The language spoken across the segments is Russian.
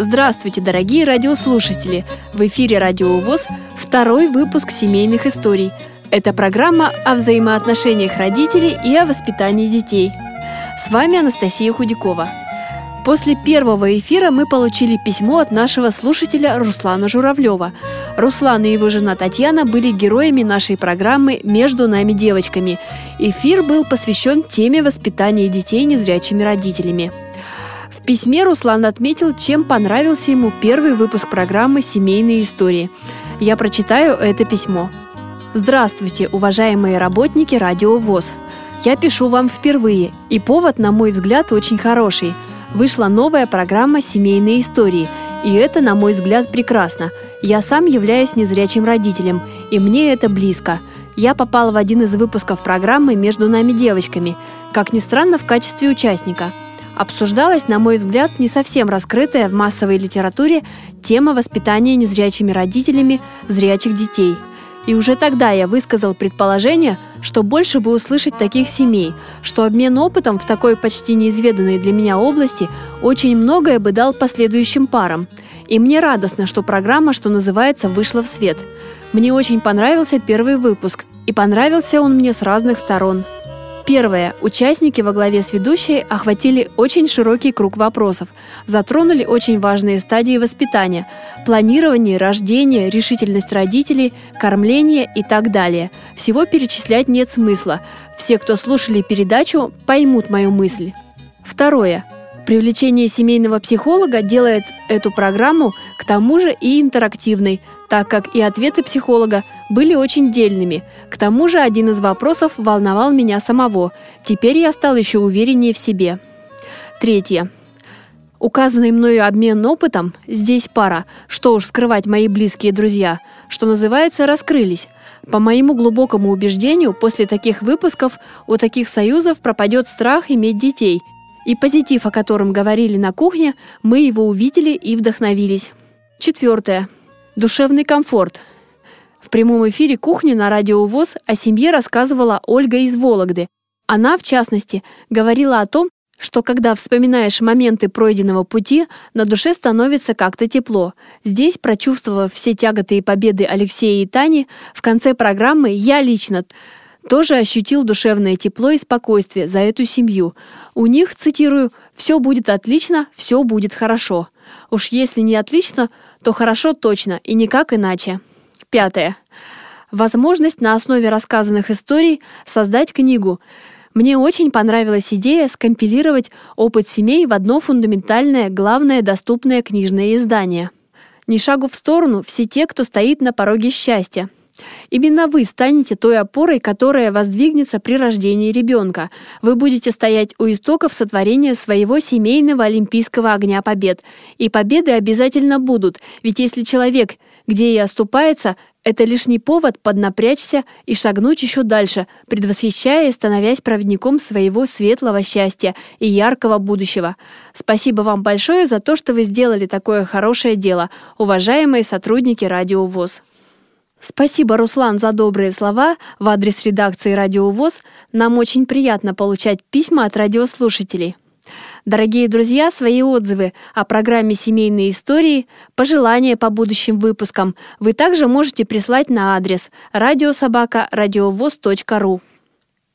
Здравствуйте, дорогие радиослушатели! В эфире Радио ВОЗ второй выпуск семейных историй. Это программа о взаимоотношениях родителей и о воспитании детей. С вами Анастасия Худякова. После первого эфира мы получили письмо от нашего слушателя Руслана Журавлева. Руслан и его жена Татьяна были героями нашей программы «Между нами девочками». Эфир был посвящен теме воспитания детей незрячими родителями. Письме Руслан отметил, чем понравился ему первый выпуск программы «Семейные истории». Я прочитаю это письмо. Здравствуйте, уважаемые работники Радио ВОЗ. Я пишу вам впервые, и повод, на мой взгляд, очень хороший. Вышла новая программа «Семейные истории», и это, на мой взгляд, прекрасно. Я сам являюсь незрячим родителем, и мне это близко. Я попала в один из выпусков программы «Между нами девочками», как ни странно, в качестве участника. Обсуждалась, на мой взгляд, не совсем раскрытая в массовой литературе тема воспитания незрячими родителями зрячих детей – и уже тогда я высказал предположение, что больше бы услышать таких семей, что обмен опытом в такой почти неизведанной для меня области очень многое бы дал последующим парам. И мне радостно, что программа, что называется, вышла в свет. Мне очень понравился первый выпуск, и понравился он мне с разных сторон – Первое. Участники во главе с ведущей охватили очень широкий круг вопросов, затронули очень важные стадии воспитания – планирование, рождение, решительность родителей, кормление и так далее. Всего перечислять нет смысла. Все, кто слушали передачу, поймут мою мысль. Второе. Привлечение семейного психолога делает эту программу к тому же и интерактивной, так как и ответы психолога были очень дельными. К тому же один из вопросов волновал меня самого. Теперь я стал еще увереннее в себе. Третье. Указанный мною обмен опытом, здесь пара, что уж скрывать мои близкие друзья, что называется, раскрылись. По моему глубокому убеждению, после таких выпусков у таких союзов пропадет страх иметь детей – и позитив, о котором говорили на кухне, мы его увидели и вдохновились. Четвертое. Душевный комфорт. В прямом эфире кухни на радио ВОЗ о семье рассказывала Ольга из Вологды. Она, в частности, говорила о том, что когда вспоминаешь моменты пройденного пути, на душе становится как-то тепло. Здесь, прочувствовав все тяготы и победы Алексея и Тани, в конце программы я лично тоже ощутил душевное тепло и спокойствие за эту семью. У них, цитирую, «все будет отлично, все будет хорошо». Уж если не отлично, то хорошо точно и никак иначе. Пятое. Возможность на основе рассказанных историй создать книгу. Мне очень понравилась идея скомпилировать опыт семей в одно фундаментальное, главное доступное книжное издание. Ни шагу в сторону все те, кто стоит на пороге счастья – Именно вы станете той опорой, которая воздвигнется при рождении ребенка. Вы будете стоять у истоков сотворения своего семейного олимпийского огня побед. И победы обязательно будут, ведь если человек где и оступается, это лишний повод поднапрячься и шагнуть еще дальше, предвосхищая и становясь проводником своего светлого счастья и яркого будущего. Спасибо вам большое за то, что вы сделали такое хорошее дело, уважаемые сотрудники Радио ВОЗ. Спасибо, Руслан, за добрые слова в адрес редакции «Радио ВОЗ». Нам очень приятно получать письма от радиослушателей. Дорогие друзья, свои отзывы о программе «Семейные истории», пожелания по будущим выпускам вы также можете прислать на адрес радиособака.радиовоз.ру.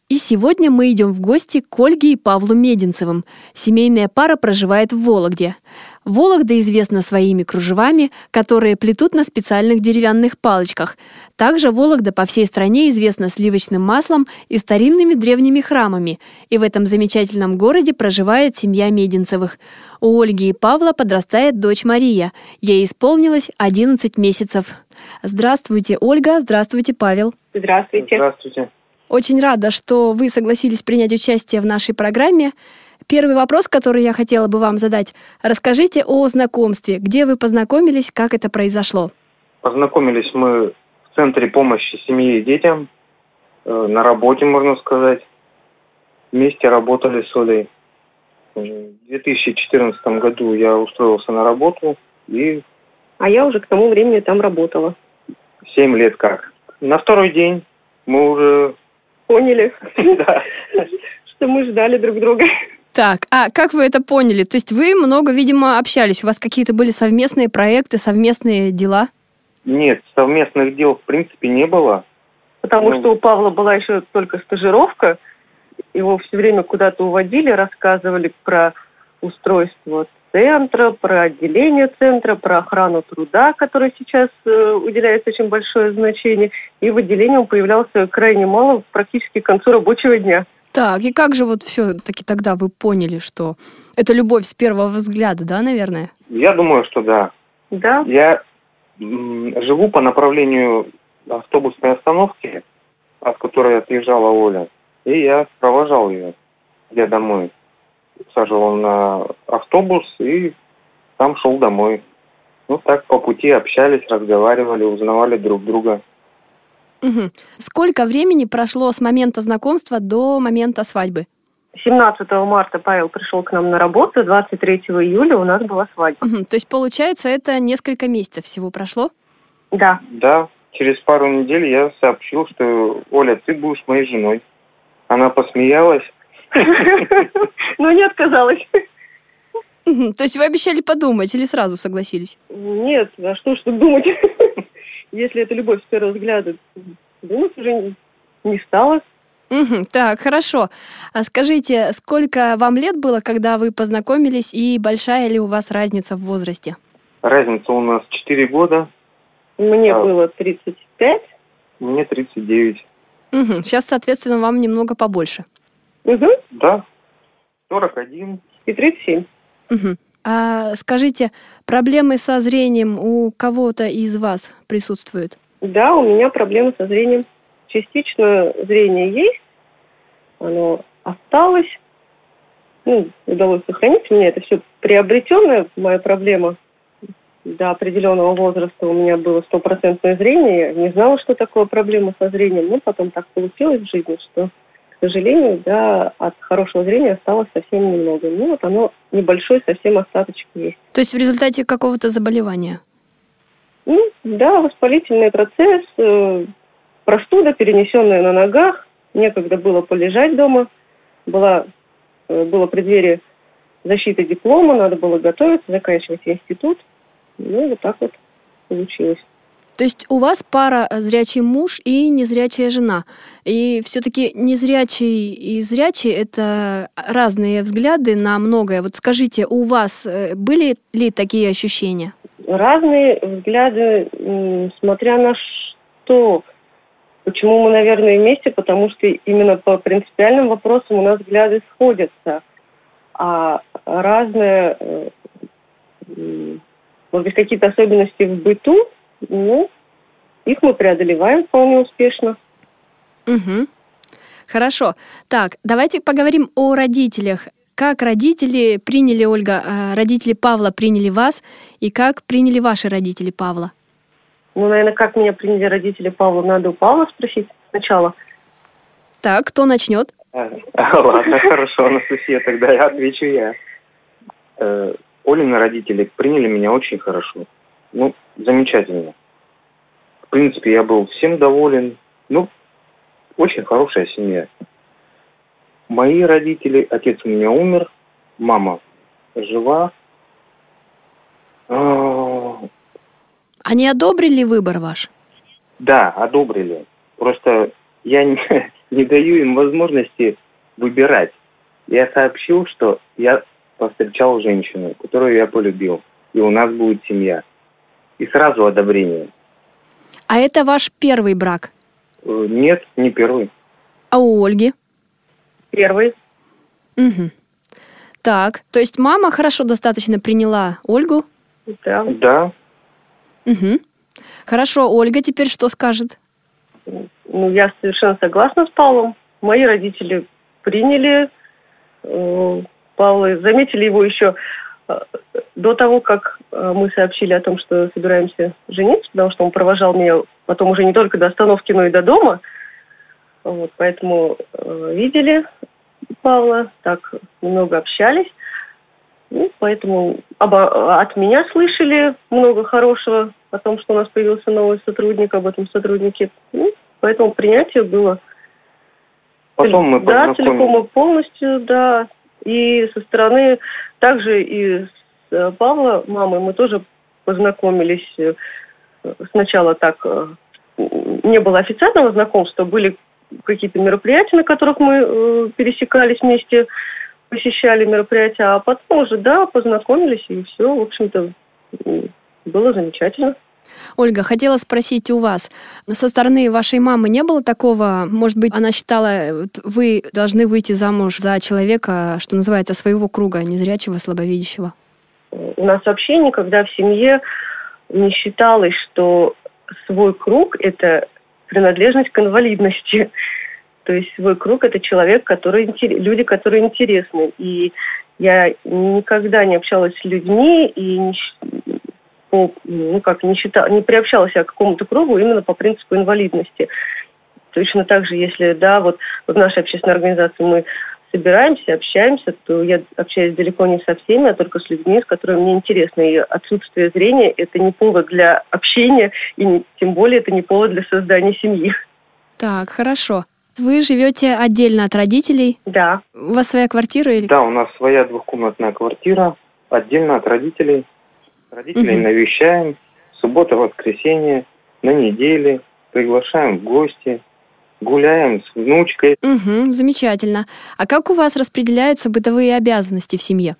И сегодня мы идем в гости к Ольге и Павлу Мединцевым. Семейная пара проживает в Вологде. Вологда известна своими кружевами, которые плетут на специальных деревянных палочках. Также Вологда по всей стране известна сливочным маслом и старинными древними храмами. И в этом замечательном городе проживает семья Мединцевых. У Ольги и Павла подрастает дочь Мария. Ей исполнилось 11 месяцев. Здравствуйте, Ольга. Здравствуйте, Павел. Здравствуйте. Здравствуйте. Очень рада, что вы согласились принять участие в нашей программе. Первый вопрос, который я хотела бы вам задать. Расскажите о знакомстве. Где вы познакомились, как это произошло? Познакомились мы в Центре помощи семье и детям, э, на работе, можно сказать. Вместе работали с Олей. В 2014 году я устроился на работу и А я уже к тому времени там работала. 7 лет как. На второй день мы уже... Поняли, что мы ждали друг друга. Так, а как вы это поняли? То есть вы много, видимо, общались, у вас какие-то были совместные проекты, совместные дела? Нет, совместных дел в принципе не было. Потому Ну. что у Павла была еще только стажировка. Его все время куда-то уводили, рассказывали про устройство центра, про отделение центра, про охрану труда, которой сейчас э, уделяется очень большое значение. И в отделении он появлялся крайне мало, практически к концу рабочего дня. Так, и как же вот все-таки тогда вы поняли, что это любовь с первого взгляда, да, наверное? Я думаю, что да. Да, Я живу по направлению автобусной остановки, от которой отъезжала Оля. И я провожал ее, я домой. Саживал на автобус и там шел домой. Ну так по пути общались, разговаривали, узнавали друг друга. Мгм. Сколько времени прошло с момента знакомства до момента свадьбы? 17 марта Павел пришел к нам на работу, 23 июля у нас была свадьба. Мгм. То есть, получается, это несколько месяцев всего прошло? Да, Да, через пару недель я сообщил, что Оля, ты будешь моей женой. Она посмеялась. но не отказалась. То есть вы обещали подумать или сразу согласились? Нет, а что ж тут думать? Если это любовь с первого взгляда, думать уже не- не стало. Мгм. Так, хорошо. А скажите, сколько вам лет было, когда вы познакомились, и большая ли у вас разница в возрасте? Разница у нас 4 года, Мне А. было 35. мне 39. Сейчас, соответственно, вам немного побольше. Угу. Да, 41. И 37. Мгм. А скажите, проблемы со зрением у кого-то из вас присутствуют? Да, у меня проблемы со зрением. Частично зрение есть, оно осталось. Ну, удалось сохранить. У меня это все приобретенная моя проблема. До определенного возраста у меня было стопроцентное зрение. Я не знала, что такое проблема со зрением. Но потом так получилось в жизни, что, сожалению, да, от хорошего зрения осталось совсем немного. Ну, вот оно небольшой совсем остаточек есть. То есть в результате какого-то заболевания? Ну, да, воспалительный процесс, э, простуда, перенесенная на ногах. Некогда было полежать дома. Была, э, было преддверие защиты диплома, надо было готовиться, заканчивать институт. Ну, вот так вот получилось. То есть у вас пара э, зрячий муж и незрячая жена. И все-таки незрячий и зрячий – это разные взгляды на многое. Вот скажите, у вас э, были ли такие ощущения? Разные взгляды, смотря на что. Почему мы, наверное, вместе? Потому что именно по принципиальным вопросам у нас взгляды сходятся. А разные, э, может быть, какие-то особенности в быту, ну, их мы преодолеваем вполне успешно. Угу. Хорошо. Так, давайте поговорим о родителях. Как родители приняли, Ольга, э, родители Павла приняли вас, и как приняли ваши родители Павла? Ну, наверное, как меня приняли родители Павла, надо у Павла спросить сначала. Так, кто начнет? А, Ладно, хорошо, Анастасия, тогда я отвечу я. Э, Олины родители приняли меня очень хорошо. Ну, замечательно. В принципе, я был всем доволен. Ну, очень хорошая семья. Мои родители, отец у меня умер, мама жива. А, Они одобрили выбор ваш? Да, одобрили. Просто я не, не даю им возможности выбирать. Я сообщил, что я повстречал женщину, которую я полюбил, и у нас будет семья. И сразу одобрение. А это ваш первый брак? Э, Нет, не первый. А у Ольги? Первый. Угу. Так, то есть мама хорошо достаточно приняла Ольгу? Да. Да, Угу. Хорошо, Ольга теперь что скажет? Ну, я совершенно согласна с Павлом. Мои родители приняли, э, Павла. Заметили его еще до того, как э, мы сообщили о том, что собираемся жениться, потому что он провожал меня потом уже не только до остановки, но и до дома. Вот, поэтому э, видели Павла, так немного общались. Ну, поэтому оба, от меня слышали много хорошего о том, что у нас появился новый сотрудник, об этом сотруднике. Ну, поэтому принятие было Потом мы да, целиком и полностью, да. И со стороны также и с э, Павла, мамой, мы тоже познакомились э, сначала так, э, не было официального знакомства, были какие-то мероприятия, на которых мы пересекались вместе, посещали мероприятия, а потом уже, да, познакомились, и все, в общем-то, было замечательно. Ольга, хотела спросить у вас, со стороны вашей мамы не было такого, может быть, она считала, вы должны выйти замуж за человека, что называется, своего круга, незрячего, слабовидящего? У нас вообще никогда в семье не считалось, что свой круг – это принадлежность к инвалидности. То есть свой круг – это человек, который, люди, которые интересны. И я никогда не общалась с людьми и не, по, ну как, не, считал, не приобщалась я к какому-то кругу именно по принципу инвалидности. Точно так же, если, да, вот, вот в нашей общественной организации мы собираемся, общаемся, то я общаюсь далеко не со всеми, а только с людьми, с которыми мне интересно. И отсутствие зрения – это не повод для общения, и не, тем более это не повод для создания семьи. Так, хорошо. Вы живете отдельно от родителей? Да. У вас своя квартира? Или... Да, у нас своя двухкомнатная квартира, отдельно от родителей. Родителей угу. навещаем, суббота, воскресенье, на неделе, приглашаем в гости, гуляем с внучкой. Угу, замечательно. А как у вас распределяются бытовые обязанности в семье?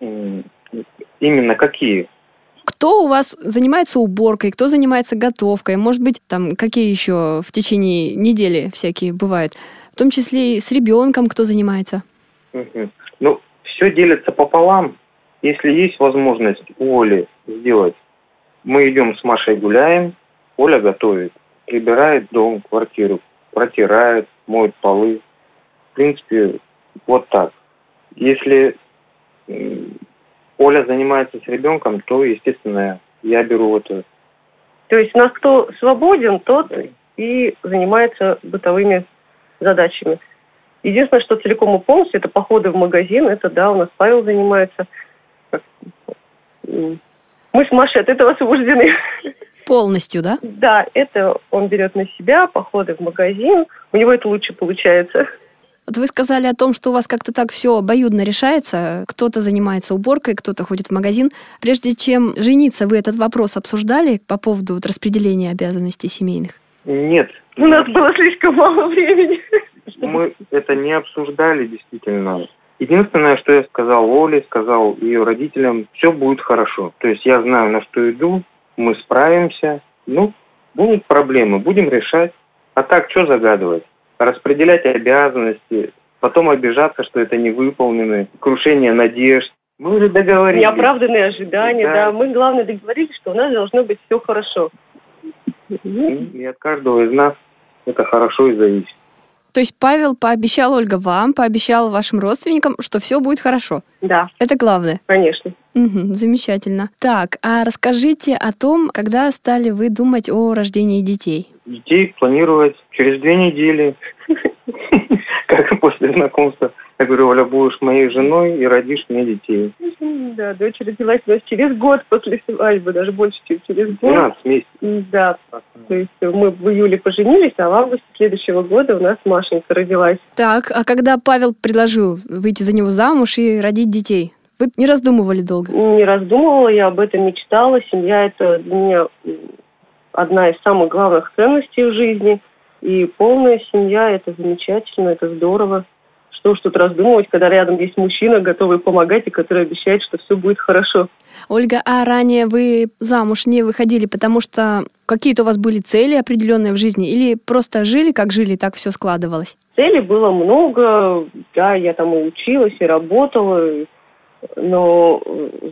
Именно какие? Кто у вас занимается уборкой, кто занимается готовкой? Может быть, там какие еще в течение недели всякие бывают? В том числе и с ребенком кто занимается? Угу. Ну, все делится пополам. Если есть возможность у Оли сделать, мы идем с Машей гуляем, Оля готовит, прибирает дом, квартиру, протирает, моет полы. В принципе, вот так. Если Оля занимается с ребенком, то, естественно, я беру это. То есть у нас кто свободен, тот и занимается бытовыми задачами. Единственное, что целиком и полностью, это походы в магазин, это да, у нас Павел занимается – мы с Машей от этого освобождены. Полностью, да? Да, это он берет на себя, походы в магазин. У него это лучше получается. Вот вы сказали о том, что у вас как-то так все обоюдно решается. Кто-то занимается уборкой, кто-то ходит в магазин. Прежде чем жениться, вы этот вопрос обсуждали по поводу вот распределения обязанностей семейных? Нет. У нас было слишком мало времени. Мы это не обсуждали действительно. Единственное, что я сказал Оле, сказал ее родителям, все будет хорошо. То есть я знаю, на что иду, мы справимся. Ну, будут проблемы, будем решать. А так, что загадывать? Распределять обязанности, потом обижаться, что это не выполнены, крушение надежд. Мы уже договорились. Неоправданные ожидания, да. да. Мы, главное, договорились, что у нас должно быть все хорошо. И от каждого из нас это хорошо и зависит. То есть Павел пообещал, Ольга, вам, пообещал вашим родственникам, что все будет хорошо. Да. Это главное. Конечно. Угу, замечательно. Так, а расскажите о том, когда стали вы думать о рождении детей? Детей планировать через две недели. Как после знакомства я говорю, Оля, будешь моей женой и родишь мне детей. Да, дочь родилась у нас через год после свадьбы, даже больше, чем через год. 12 месяцев. Да, то есть мы в июле поженились, а в августе следующего года у нас Машенька родилась. Так, а когда Павел предложил выйти за него замуж и родить детей, вы не раздумывали долго? Не раздумывала, я об этом мечтала. Семья – это для меня одна из самых главных ценностей в жизни. И полная семья – это замечательно, это здорово что уж тут раздумывать, когда рядом есть мужчина, готовый помогать и который обещает, что все будет хорошо. Ольга, а ранее вы замуж не выходили, потому что какие-то у вас были цели определенные в жизни или просто жили, как жили, так все складывалось? Целей было много, да, я там и училась, и работала, но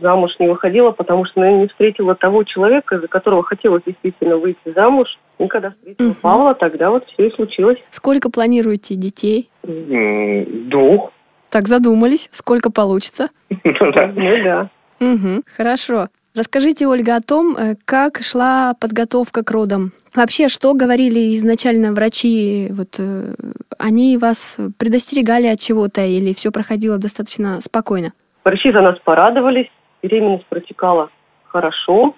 замуж не выходила, потому что, наверное, не встретила того человека, за которого хотела действительно выйти замуж. И когда встретила угу. Павла, тогда вот все и случилось. Сколько планируете детей? Двух. Так задумались, сколько получится. Ну да. Ну. Угу, хорошо. Расскажите, Ольга, о том, э, как шла подготовка к родам. Вообще, что говорили изначально врачи? Вот э, они вас предостерегали от чего-то или все проходило достаточно спокойно? Врачи за нас порадовались, беременность протекала хорошо.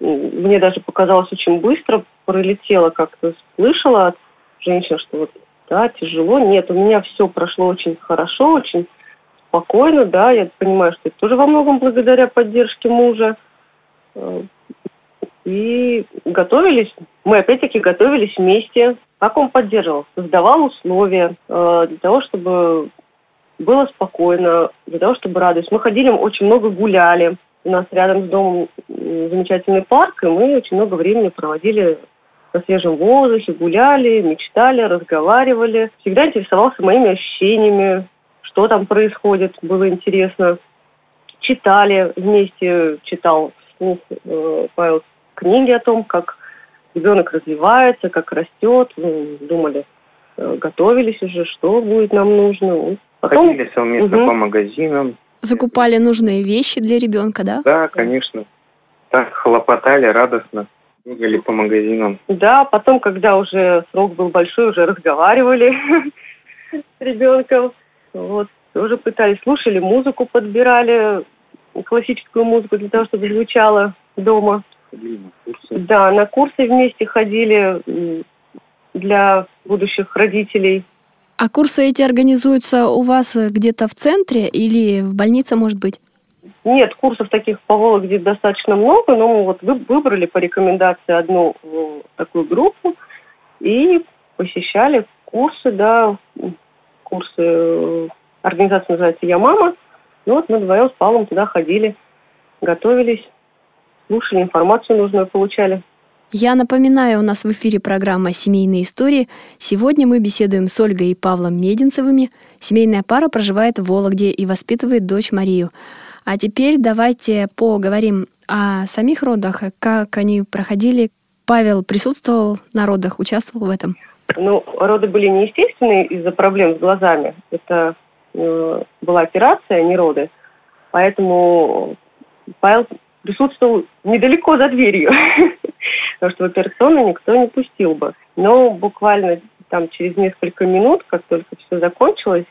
Мне даже показалось очень быстро, пролетело как-то, слышала от женщин, что вот, да, тяжело. Нет, у меня все прошло очень хорошо, очень спокойно, да, я понимаю, что это тоже во многом благодаря поддержке мужа. И готовились, мы опять-таки готовились вместе. Как он поддерживал? Создавал условия э, для того, чтобы было спокойно, для того, чтобы радость. Мы ходили, очень много гуляли. У нас рядом с домом замечательный парк, и мы очень много времени проводили на свежем воздухе, гуляли, мечтали, разговаривали. Всегда интересовался моими ощущениями, что там происходит, было интересно. Читали вместе, читал вслух э, Павел книги о том, как ребенок развивается, как растет. Мы думали, э, готовились уже, что будет нам нужно. Потом Ходили совместно Мгм. по магазинам. Закупали нужные вещи для ребенка, да? Да, конечно. Так хлопотали радостно. Бегали по магазинам. Да, потом, когда уже срок был большой, уже разговаривали с ребенком. Вот, тоже пытались, слушали музыку, подбирали классическую музыку для того, чтобы звучала дома. Ходили на курсы. Да, на курсы вместе ходили для будущих родителей. А курсы эти организуются у вас э, где-то в центре или в больнице, может быть? Нет, курсов таких по Вологде достаточно много, но мы вот вы- выбрали по рекомендации одну э, такую группу и посещали курсы, да, курсы, э, организация называется «Я мама». Ну вот мы вдвоем с Павлом туда ходили, готовились, слушали, информацию нужную получали. Я напоминаю, у нас в эфире программа «Семейные истории». Сегодня мы беседуем с Ольгой и Павлом Мединцевыми. Семейная пара проживает в Вологде и воспитывает дочь Марию. А теперь давайте поговорим о самих родах, как они проходили. Павел присутствовал на родах, участвовал в этом. Ну, роды были неестественные из-за проблем с глазами. Это э, была операция, а не роды. Поэтому Павел присутствовал недалеко за дверью. Потому что в операционную никто не пустил бы. Но буквально там через несколько минут, как только все закончилось,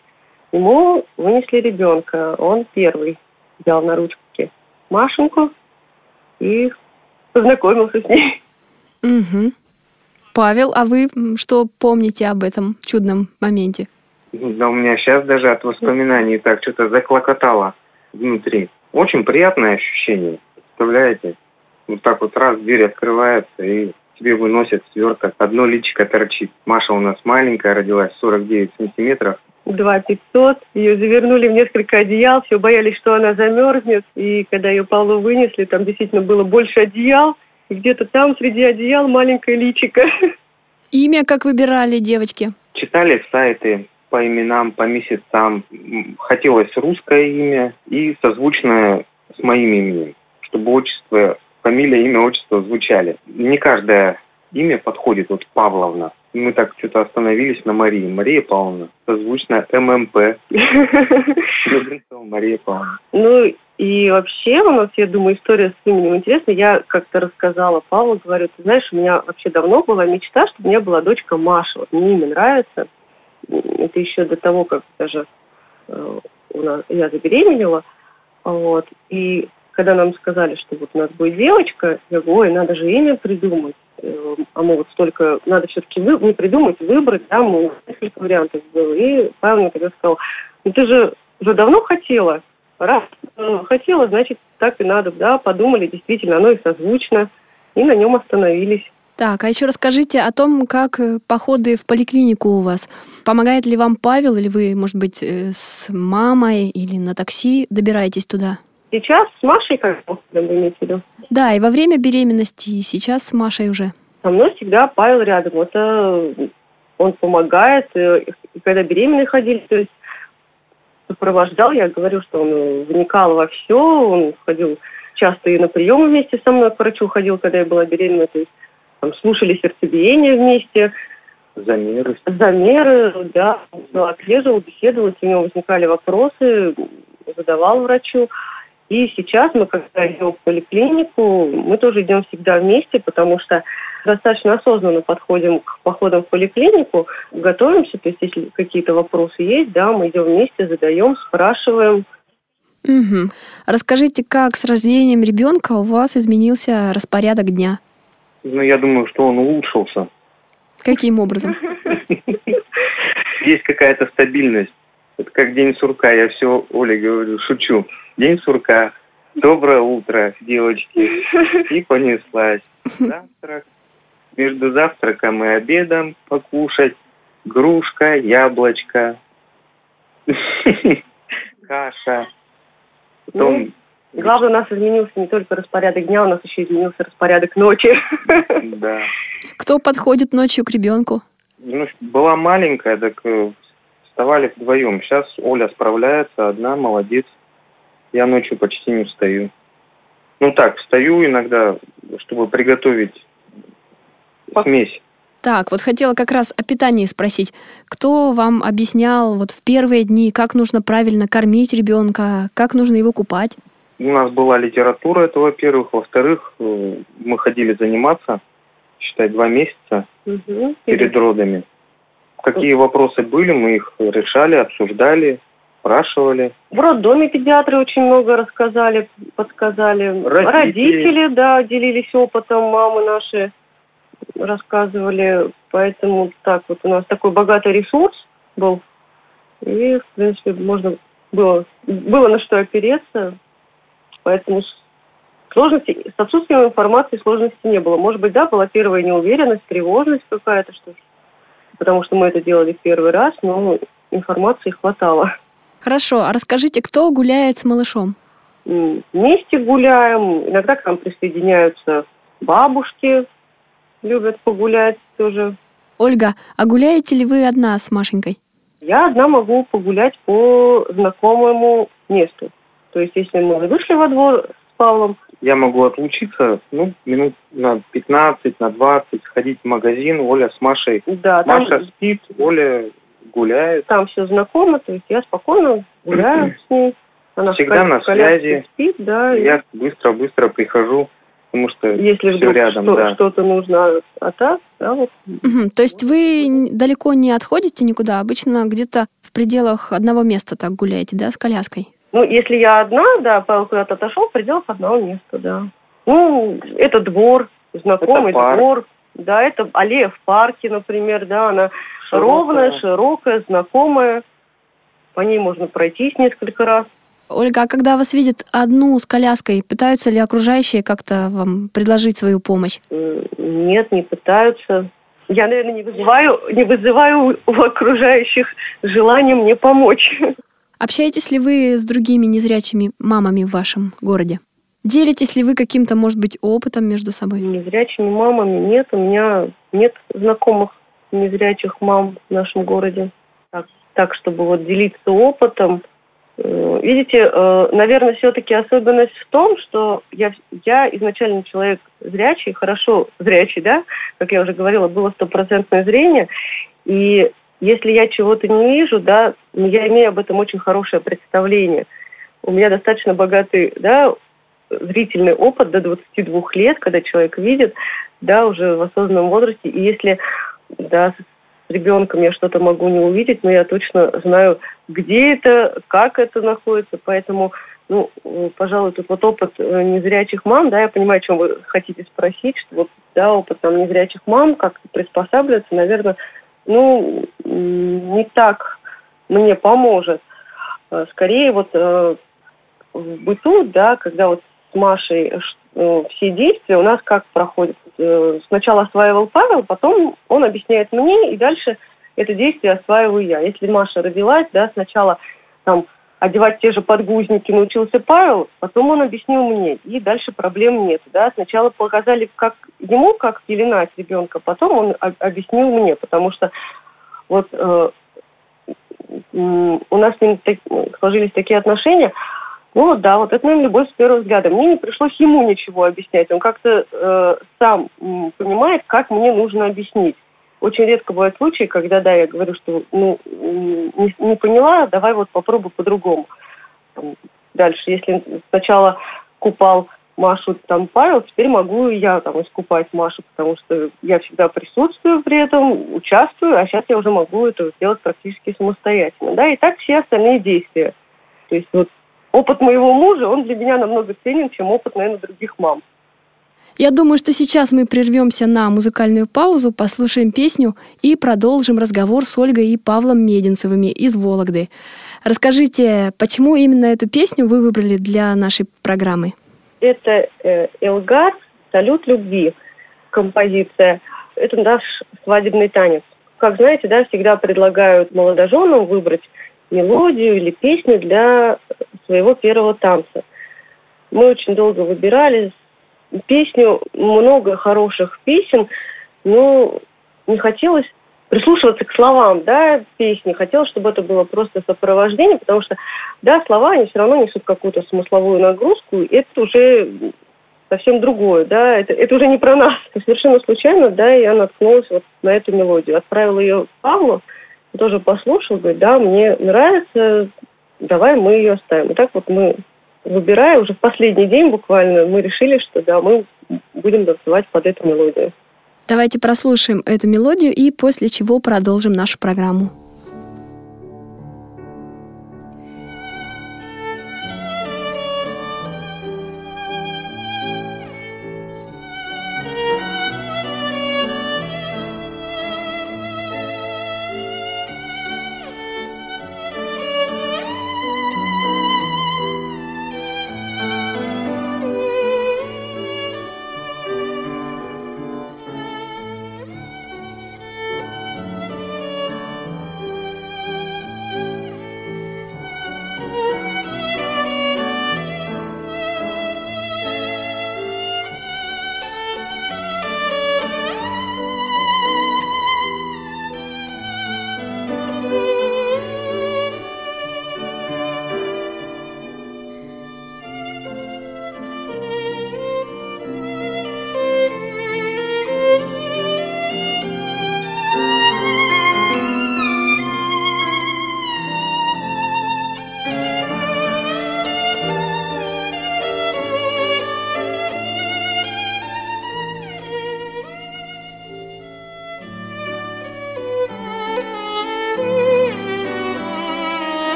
ему вынесли ребенка. Он первый взял на ручки Машеньку и познакомился с ней. Мгм. Павел, а вы что помните об этом чудном моменте? Да у меня сейчас даже от воспоминаний так что-то заклокотало внутри. Очень приятное ощущение. Представляете? Вот так вот раз дверь открывается и тебе выносят сверток. Одно личико торчит. Маша у нас маленькая, родилась 49 сантиметров. два пятьсот. Ее завернули в несколько одеял, все боялись, что она замерзнет. И когда ее Павлу вынесли, там действительно было больше одеял. И где-то там среди одеял маленькое личико. Имя как выбирали девочки? Читали сайты по именам, по месяцам. Хотелось русское имя и созвучное с моим именем, чтобы отчество, фамилия, имя, отчество звучали. Не каждое имя подходит, вот Павловна. Мы так что-то остановились на Марии. Мария Павловна, созвучно ММП. Мария Павловна. Ну и вообще у нас, я думаю, история с именем интересная. Я как-то рассказала Павлу, говорю, ты знаешь, у меня вообще давно была мечта, чтобы у меня была дочка Маша. Вот мне имя нравится. Это еще до того, как даже э, у нас, я забеременела. Вот. И когда нам сказали, что вот у нас будет девочка, я говорю, ой, надо же имя придумать. Э, А мы вот столько, надо все-таки вы, не придумать, выбрать, да, мы несколько вариантов было. И Павел мне тогда сказал, ну ты же уже давно хотела, раз э, хотела, значит, так и надо, да, подумали, действительно, оно и созвучно, и на нем остановились. Так, а еще расскажите о том, как э, походы в поликлинику у вас. Помогает ли вам Павел, или вы, может быть, с мамой или на такси добираетесь туда? Сейчас с Машей, как вы имеете в виду, Да, и во время беременности, и сейчас с Машей уже. со мной всегда Павел рядом. Это он помогает. э, И когда беременные ходили, то есть сопровождал, я говорю, что он вникал во все, он ходил часто и на приемы вместе со мной к врачу ходил, когда я была беременна, то есть там, слушали сердцебиение вместе, Замеры. замеры, да, отслеживал, беседовал, если у него возникали вопросы, задавал врачу. И сейчас мы, когда идем в поликлинику, мы тоже идем всегда вместе, потому что достаточно осознанно подходим к походам в поликлинику, готовимся, то есть если какие-то вопросы есть, да, мы идем вместе, задаем, спрашиваем. Мгм. Расскажите, как с рождением ребенка у вас изменился распорядок дня? Ну, я думаю, что он улучшился. Каким образом? Есть какая-то стабильность. Это как день сурка. Я все Оле говорю, шучу. День сурка. Доброе утро, девочки. И понеслась. Завтрак. Между завтраком и обедом покушать. Грушка, яблочко. Каша. Потом, Главное, у нас изменился не только распорядок дня, у нас еще изменился распорядок ночи. да. Кто подходит ночью к ребенку? Ну, была маленькая, так э, вставали вдвоем. Сейчас Оля справляется, одна, молодец. Я ночью почти не встаю. Ну так, встаю иногда, чтобы приготовить смесь. Так, вот хотела как раз о питании спросить. Кто вам объяснял вот в первые дни, как нужно правильно кормить ребенка, как нужно его купать? У нас была литература, это во-первых. Во-вторых, э, мы ходили заниматься, считай, два месяца Мгм. перед родами. Какие вопросы были, мы их решали, обсуждали, спрашивали. В роддоме педиатры очень много рассказали, подсказали. Родители. Родители, да, делились опытом, мамы наши рассказывали. Поэтому так вот у нас такой богатый ресурс был. И, в принципе, можно было, было на что опереться. Поэтому с- сложностей, с отсутствием информации сложностей не было. Может быть, да, была первая неуверенность, тревожность какая-то, что потому что мы это делали в первый раз, но информации хватало. Хорошо, а расскажите, кто гуляет с малышом? Вместе гуляем. Иногда к нам присоединяются бабушки, любят погулять тоже. Ольга, а гуляете ли вы одна с Машенькой? Я одна могу погулять по знакомому месту. То есть, если мы вышли во двор с Павлом, Я могу отлучиться, ну, минут на 15, на 20, сходить в магазин, Оля с Машей. да, там, Маша спит, Оля гуляет. там все знакомо, то есть я спокойно гуляю с ней. Она Всегда на связи. спит, да. и Я быстро-быстро прихожу, потому что Если все вдруг рядом, что- да. что-то нужно, а так, да, вот Мгм, То есть вы далеко не отходите никуда, обычно где-то в пределах одного места так гуляете, да, с коляской? Ну, если я одна, да, Павел куда-то отошел в пределах одного места, да. Ну, это двор, знакомый Это парк. двор. Да, это аллея в парке, например, да, она Широкая. ровная, широкая, знакомая. По ней можно пройтись несколько раз. Ольга, а когда вас видят одну с коляской, пытаются ли окружающие как-то вам предложить свою помощь? М, Нет, не пытаются. Я, наверное, не вызываю, не вызываю у окружающих желания мне помочь. Общаетесь ли вы с другими незрячими мамами в вашем городе? Делитесь ли вы каким-то, может быть, опытом между собой? Незрячими мамами нет. У меня нет знакомых незрячих мам в нашем городе. Так, так чтобы вот делиться опытом. Э, Видите, э, наверное, все-таки особенность в том, что я, я изначально человек зрячий, хорошо зрячий, да, как я уже говорила, было стопроцентное зрение, и если я чего-то не вижу, да, ну, я имею об этом очень хорошее представление. У меня достаточно богатый, да, зрительный опыт до 22 лет, когда человек видит, да, уже в осознанном возрасте. И если, да, с ребенком я что-то могу не увидеть, но я точно знаю, где это, как это находится. Поэтому, ну, пожалуй, тут вот опыт э, незрячих мам, да, я понимаю, о чем вы хотите спросить, что вот, да, опыт там незрячих мам, как приспосабливаться, наверное, ну, не так мне поможет. Э, Скорее вот э, в быту, да, когда вот с Машей э, все действия у нас как проходят. Сначала осваивал Павел, потом он объясняет мне, и дальше это действие осваиваю я. Если Маша родилась, да, сначала там одевать те же подгузники научился Павел, потом он объяснил мне, и дальше проблем нет, да. Сначала показали как ему, как пеленать ребенка, потом он об- объяснил мне, потому что вот э, у нас с ним так- сложились такие отношения, ну вот да, вот это, наверное, любовь с первого взгляда. Мне не пришлось ему ничего объяснять. Он как-то э, сам понимает, как мне нужно объяснить. Очень редко бывают случаи, когда, да, я говорю, что ну, не, не поняла, давай вот попробуй по-другому. Дальше, если сначала купал Машу там Павел, теперь могу я там искупать Машу, потому что я всегда присутствую при этом, участвую, а сейчас я уже могу это сделать практически самостоятельно. Да, и так все остальные действия. То есть вот опыт моего мужа, он для меня намного ценен, чем опыт, наверное, других мам. Я думаю, что сейчас мы прервемся на музыкальную паузу, послушаем песню и продолжим разговор с Ольгой и Павлом Мединцевыми из Вологды. Расскажите, почему именно эту песню вы выбрали для нашей программы? Это э, Элгар «Салют любви» композиция. Это наш свадебный танец. Как знаете, да, всегда предлагают молодоженам выбрать мелодию или песню для своего первого танца. Мы очень долго выбирали песню, много хороших песен, но не хотелось прислушиваться к словам, да, песни. Хотелось, чтобы это было просто сопровождение, потому что, да, слова, они все равно несут какую-то смысловую нагрузку, и это уже совсем другое, да, это, это уже не про нас. Совершенно случайно, да, я наткнулась вот на эту мелодию. Отправила ее Павлу, тоже послушал, говорит, да, мне нравится, давай мы ее оставим. И так вот мы, выбирая, уже в последний день буквально, мы решили, что да, мы будем танцевать под эту мелодию. Давайте прослушаем эту мелодию и после чего продолжим нашу программу.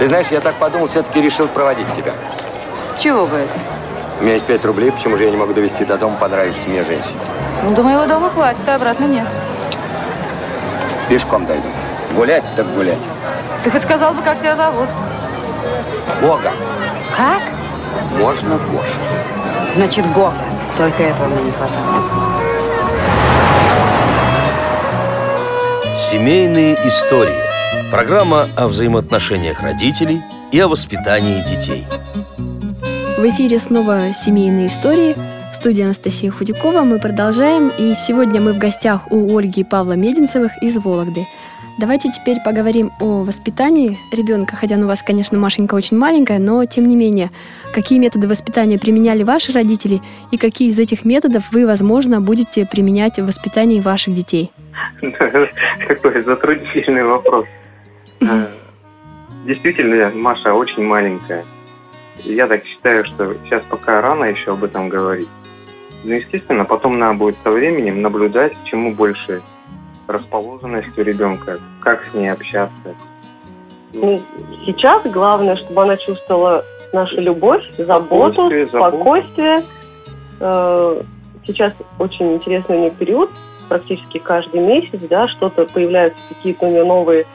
Ты знаешь, я так подумал, все-таки решил проводить тебя. С чего бы это? У меня есть пять рублей, почему же я не могу довести до дома понравившейся мне женщине? Ну, до моего дома хватит, а обратно нет. Пешком дойду. Гулять, так гулять. Ты хоть сказал бы, как тебя зовут? Бога. Как? Можно Гоша. Значит, Гога. Только этого мне не хватало. Семейные истории. Программа о взаимоотношениях родителей и о воспитании детей. В эфире снова «Семейные истории». В студии Анастасия Худякова мы продолжаем, и сегодня мы в гостях у Ольги и Павла Мединцевых из Вологды. Давайте теперь поговорим о воспитании ребенка, хотя ну, у вас, конечно, Машенька очень маленькая, но тем не менее, какие методы воспитания применяли ваши родители и какие из этих методов вы, возможно, будете применять в воспитании ваших детей? Какой затруднительный вопрос. Э, действительно, Маша очень маленькая. Я так считаю, что сейчас пока рано еще об этом говорить. Но, естественно, потом надо будет со временем наблюдать, к чему больше расположенность у ребенка, как с ней общаться. Ну, сейчас главное, чтобы она чувствовала нашу любовь, заботу, спокойствие. спокойствие. Э, сейчас очень интересный у нее период, практически каждый месяц, да, что-то появляются какие-то у нее новые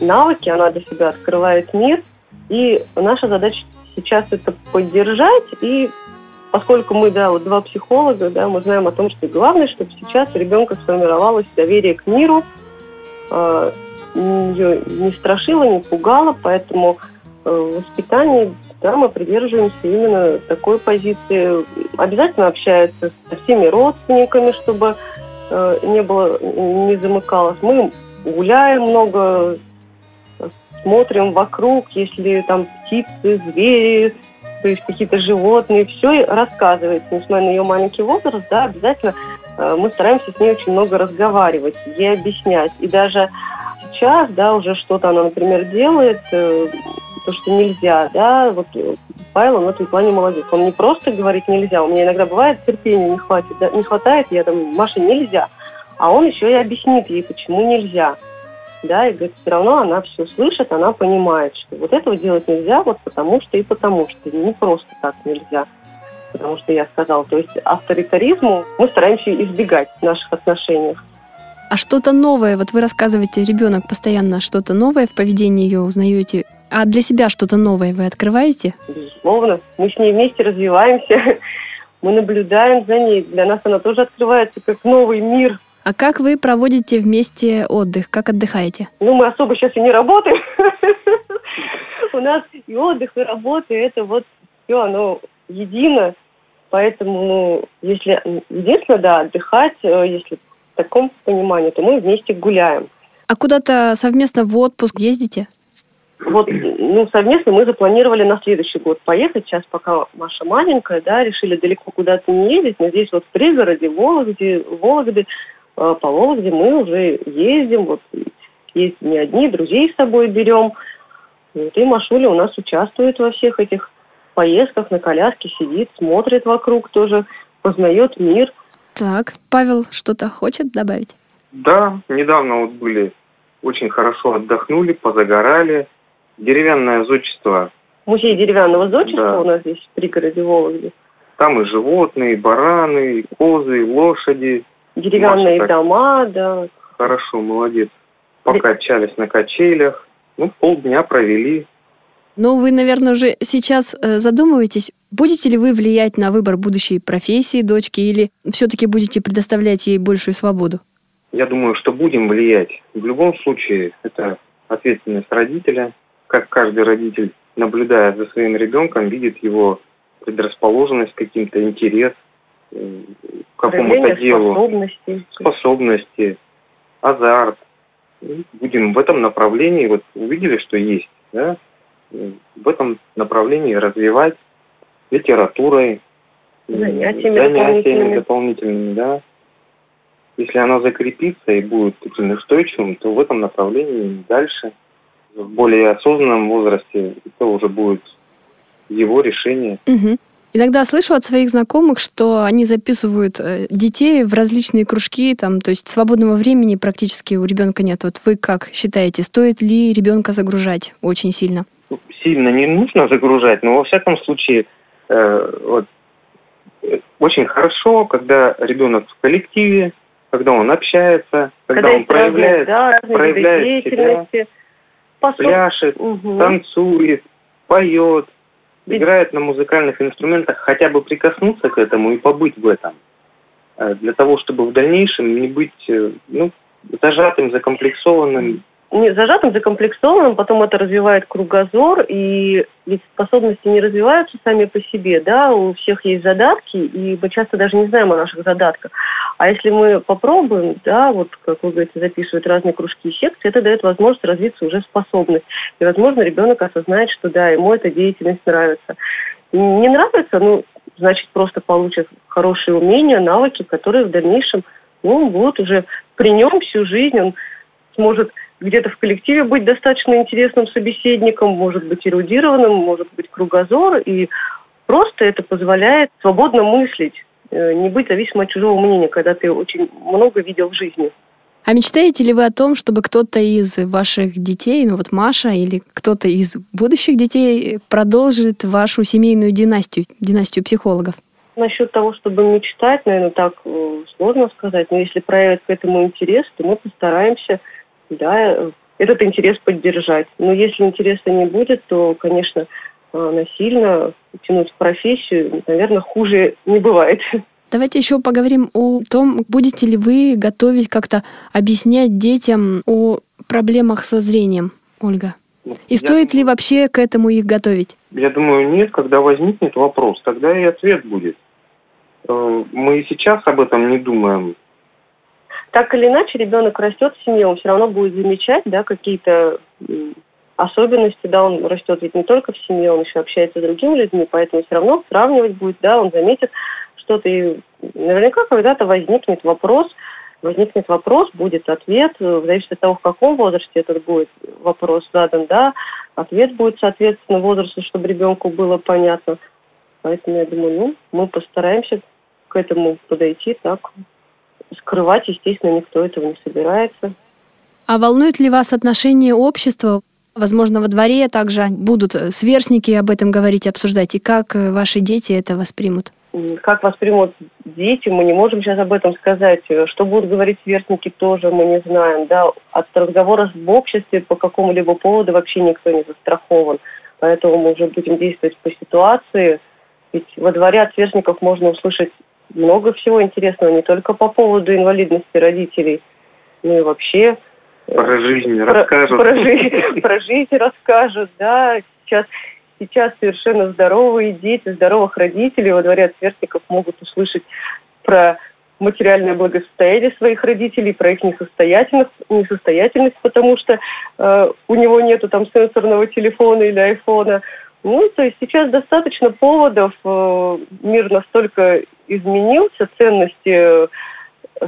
навыки, она для себя открывает мир, и наша задача сейчас это поддержать и поскольку мы, да, вот два психолога, да, мы знаем о том, что главное, чтобы сейчас у ребенка сформировалось доверие к миру, э, ее не страшило, не пугало, поэтому э, в воспитании, да, мы придерживаемся именно такой позиции. Обязательно общается со всеми родственниками, чтобы э, не было, не замыкалось. Мы гуляем много, смотрим вокруг, если там птицы, звери, то есть какие-то животные, все рассказывается. Несмотря на ее маленький возраст, да, обязательно э, мы стараемся с ней очень много разговаривать, ей объяснять. И даже сейчас, да, уже что-то она, например, делает, э, то, что нельзя, да, вот э, Павел, он в этом плане молодец. Он не просто говорит нельзя, у меня иногда бывает терпения не хватит, да, не хватает, я там, Маша, нельзя. А он еще и объяснит ей, почему нельзя да, и говорит, все равно она все слышит, она понимает, что вот этого делать нельзя, вот потому что и потому что, не просто так нельзя, потому что я сказал. То есть авторитаризму мы стараемся избегать в наших отношениях. А что-то новое, вот вы рассказываете, ребенок постоянно что-то новое в поведении ее узнаете, а для себя что-то новое вы открываете? Безусловно. Мы с ней вместе развиваемся, мы наблюдаем за ней. Для нас она тоже открывается как новый мир, а как вы проводите вместе отдых? Как отдыхаете? Ну, мы особо сейчас и не работаем. У нас и отдых, и работа, это вот все, оно едино. Поэтому, ну, если единственное, да, отдыхать, э, если в таком понимании, то мы вместе гуляем. А куда-то совместно в отпуск ездите? Вот, ну, совместно мы запланировали на следующий год поехать. Сейчас, пока Маша маленькая, да, решили далеко куда-то не ездить, но здесь вот в пригороде, в Вологде, Вологды Э, по Вологде мы уже ездим, вот есть не одни, друзей с собой берем. Вот, и Машуля у нас участвует во всех этих поездках, на коляске сидит, смотрит вокруг тоже, познает мир. Так, Павел что-то хочет добавить? Да, недавно вот были, очень хорошо отдохнули, позагорали. Деревянное зодчество. Музей деревянного зодчества да. у нас здесь в пригороде Вологде. Там и животные, и бараны, и козы, и лошади, Деревянные Маша, дома, да. Хорошо, молодец. Покачались на качелях. Ну, полдня провели. Но вы, наверное, уже сейчас э, задумываетесь, будете ли вы влиять на выбор будущей профессии дочки или все-таки будете предоставлять ей большую свободу? Я думаю, что будем влиять. В любом случае, это ответственность родителя. Как каждый родитель, наблюдая за своим ребенком, видит его предрасположенность, каким-то интерес – какому-то делу. Способности. Способности, азарт. Будем в этом направлении, вот увидели, что есть, да, в этом направлении развивать литературой, занятиями, занятиями дополнительными. да. Если она закрепится и будет очень устойчивым, то в этом направлении дальше, в более осознанном возрасте, это уже будет его решение. Угу. Иногда слышу от своих знакомых, что они записывают э, детей в различные кружки, там, то есть свободного времени практически у ребенка нет. Вот вы как считаете, стоит ли ребенка загружать очень сильно? Сильно не нужно загружать, но во всяком случае э, вот, э, очень хорошо, когда ребенок в коллективе, когда он общается, когда, когда он проявляет, разные, да, проявляет себя, Пособ... пляшет, угу. танцует, поет, играет на музыкальных инструментах, хотя бы прикоснуться к этому и побыть в этом. Э, для того, чтобы в дальнейшем не быть э, ну, зажатым, закомплексованным, не зажатым, закомплексованным, потом это развивает кругозор, и ведь способности не развиваются сами по себе, да, у всех есть задатки, и мы часто даже не знаем о наших задатках. А если мы попробуем, да, вот, как вы говорите, записывать разные кружки и секции, это дает возможность развиться уже способность. И, возможно, ребенок осознает, что да, ему эта деятельность нравится. Не нравится, ну, значит, просто получит хорошие умения, навыки, которые в дальнейшем, ну, будут уже при нем всю жизнь, он сможет где-то в коллективе быть достаточно интересным собеседником, может быть эрудированным, может быть кругозор, и просто это позволяет свободно мыслить, э, не быть зависимым от чужого мнения, когда ты очень много видел в жизни. А мечтаете ли вы о том, чтобы кто-то из ваших детей, ну вот Маша или кто-то из будущих детей продолжит вашу семейную династию, династию психологов? Насчет того, чтобы мечтать, наверное, так э, сложно сказать. Но если проявят к этому интерес, то мы постараемся да, этот интерес поддержать. Но если интереса не будет, то, конечно, э, насильно тянуть в профессию, наверное, хуже не бывает. Давайте еще поговорим о том, будете ли вы готовить как-то объяснять детям о проблемах со зрением, Ольга. И я стоит ли вообще к этому их готовить? Я думаю, нет. Когда возникнет вопрос, тогда и ответ будет. Э, мы сейчас об этом не думаем так или иначе ребенок растет в семье, он все равно будет замечать, да, какие-то особенности, да, он растет ведь не только в семье, он еще общается с другими людьми, поэтому все равно сравнивать будет, да, он заметит что-то, и наверняка когда-то возникнет вопрос, возникнет вопрос, будет ответ, в зависимости от того, в каком возрасте этот будет вопрос задан, да, ответ будет, соответственно, возрасту, чтобы ребенку было понятно. Поэтому я думаю, ну, мы постараемся к этому подойти так скрывать, естественно, никто этого не собирается. А волнует ли вас отношение общества? Возможно, во дворе также будут сверстники об этом говорить, обсуждать. И как э, ваши дети это воспримут? Как воспримут дети, мы не можем сейчас об этом сказать. Что будут говорить сверстники, тоже мы не знаем. Да? От разговора в обществе по какому-либо поводу вообще никто не застрахован. Поэтому мы уже будем действовать по ситуации. Ведь во дворе от сверстников можно услышать много всего интересного, не только по поводу инвалидности родителей, но и вообще... Э, про жизнь про, расскажут. Про, жизнь, про жизнь расскажут, да. Сейчас, сейчас совершенно здоровые дети, здоровых родителей во дворе от сверстников могут услышать про материальное благосостояние своих родителей, про их несостоятельность, несостоятельность потому что э, у него нету там сенсорного телефона или айфона, ну, то есть сейчас достаточно поводов, э, мир настолько изменился, ценности э,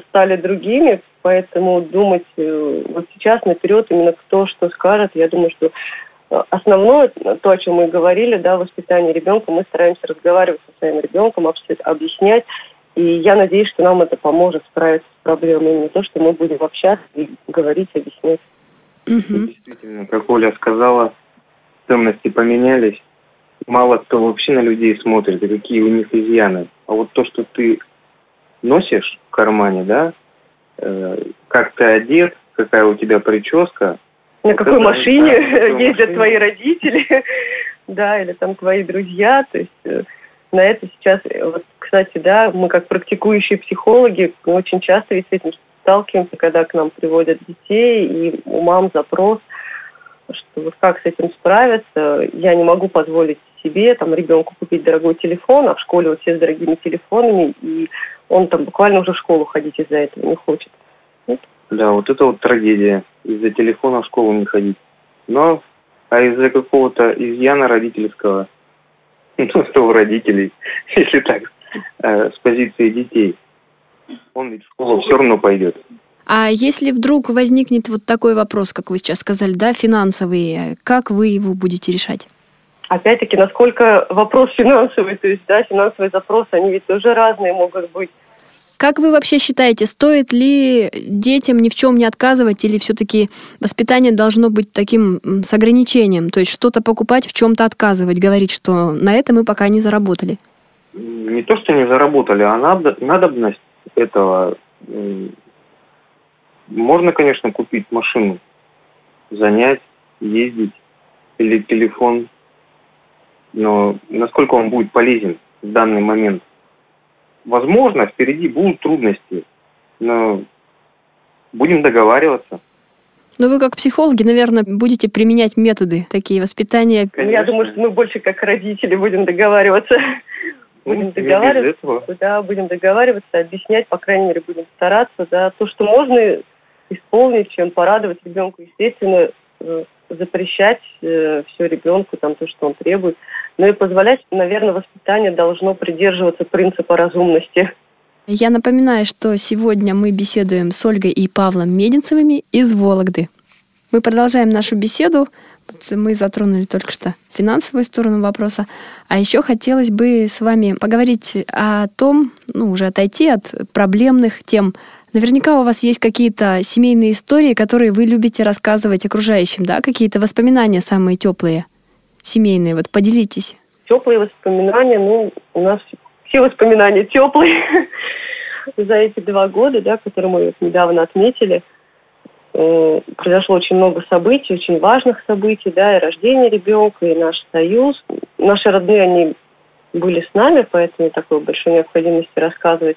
стали другими, поэтому думать э, вот сейчас наперед именно кто что скажет, я думаю, что основное, то, о чем мы говорили, да, воспитание ребенка, мы стараемся разговаривать со своим ребенком, объяснять, и я надеюсь, что нам это поможет справиться с проблемой, именно то, что мы будем общаться и говорить, объяснять. Угу. Действительно, как Оля сказала, ценности поменялись. Мало кто вообще на людей смотрит, и какие у них изъяны. А вот то, что ты носишь в кармане, да, э, как ты одет, какая у тебя прическа. На вот какой машине да, ездят машине. твои родители, да, или там твои друзья. То есть э, на это сейчас, вот, кстати, да, мы как практикующие психологи очень часто ведь с этим сталкиваемся, когда к нам приводят детей, и у мам запрос – что вот как с этим справиться, я не могу позволить себе, там, ребенку купить дорогой телефон, а в школе вот все с дорогими телефонами, и он там буквально уже в школу ходить из-за этого не хочет. Да, вот это вот трагедия, из-за телефона в школу не ходить. Но, а из-за какого-то изъяна родительского, ну, что у родителей, если так, э, с позиции детей, он ведь в школу все равно пойдет. А если вдруг возникнет вот такой вопрос, как вы сейчас сказали, да, финансовый, как вы его будете решать? Опять-таки, насколько вопрос финансовый, то есть, да, финансовые запросы, они ведь тоже разные могут быть. Как вы вообще считаете, стоит ли детям ни в чем не отказывать, или все-таки воспитание должно быть таким с ограничением? То есть что-то покупать, в чем-то отказывать, говорить, что на это мы пока не заработали? Не то, что не заработали, а надобность этого можно, конечно, купить машину, занять, ездить или телефон, но насколько он будет полезен в данный момент? Возможно, впереди будут трудности, но будем договариваться. Но вы как психологи, наверное, будете применять методы такие воспитания. Конечно. Я думаю, что мы больше как родители будем договариваться. Ну, Будем договариваться, да, будем договариваться, объяснять, по крайней мере, будем стараться, да, то, что можно исполнить, чем порадовать ребенку, естественно, э, запрещать все ребенку, там, то, что он требует, но и позволять, наверное, воспитание должно придерживаться принципа разумности. Я напоминаю, что сегодня мы беседуем с Ольгой и Павлом Мединцевыми из Вологды. Мы продолжаем нашу беседу. Мы затронули только что финансовую сторону вопроса. А еще хотелось бы с вами поговорить о том, ну, уже отойти от проблемных тем. Наверняка у вас есть какие-то семейные истории, которые вы любите рассказывать окружающим, да? Какие-то воспоминания самые теплые, семейные. Вот поделитесь. Теплые воспоминания, ну, у нас все воспоминания теплые за эти два года, да, которые мы вот недавно отметили. Э, Произошло очень много событий, очень важных событий, да, и рождение ребенка, и наш союз. Наши родные, они были с нами, поэтому такой большой необходимости рассказывать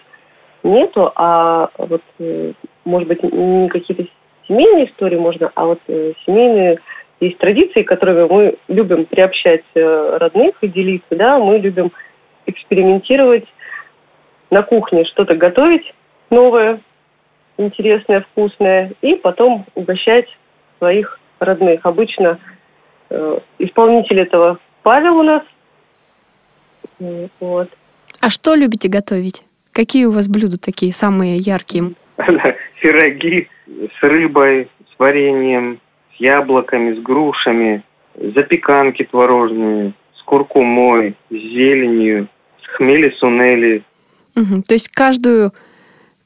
нету. А вот, э, может быть, не какие-то семейные истории можно, а вот э, семейные есть традиции, которыми мы любим приобщать э, родных и делиться, да, мы любим экспериментировать на кухне, что-то готовить новое, интересное, вкусное, и потом угощать своих родных. Обычно э, исполнитель этого Павел у нас. Вот. А что любите готовить? Какие у вас блюда такие самые яркие? Пироги с рыбой, с вареньем, с яблоками, с грушами, запеканки творожные, с куркумой, с зеленью, с хмели-сунели. Мгм. То есть каждую,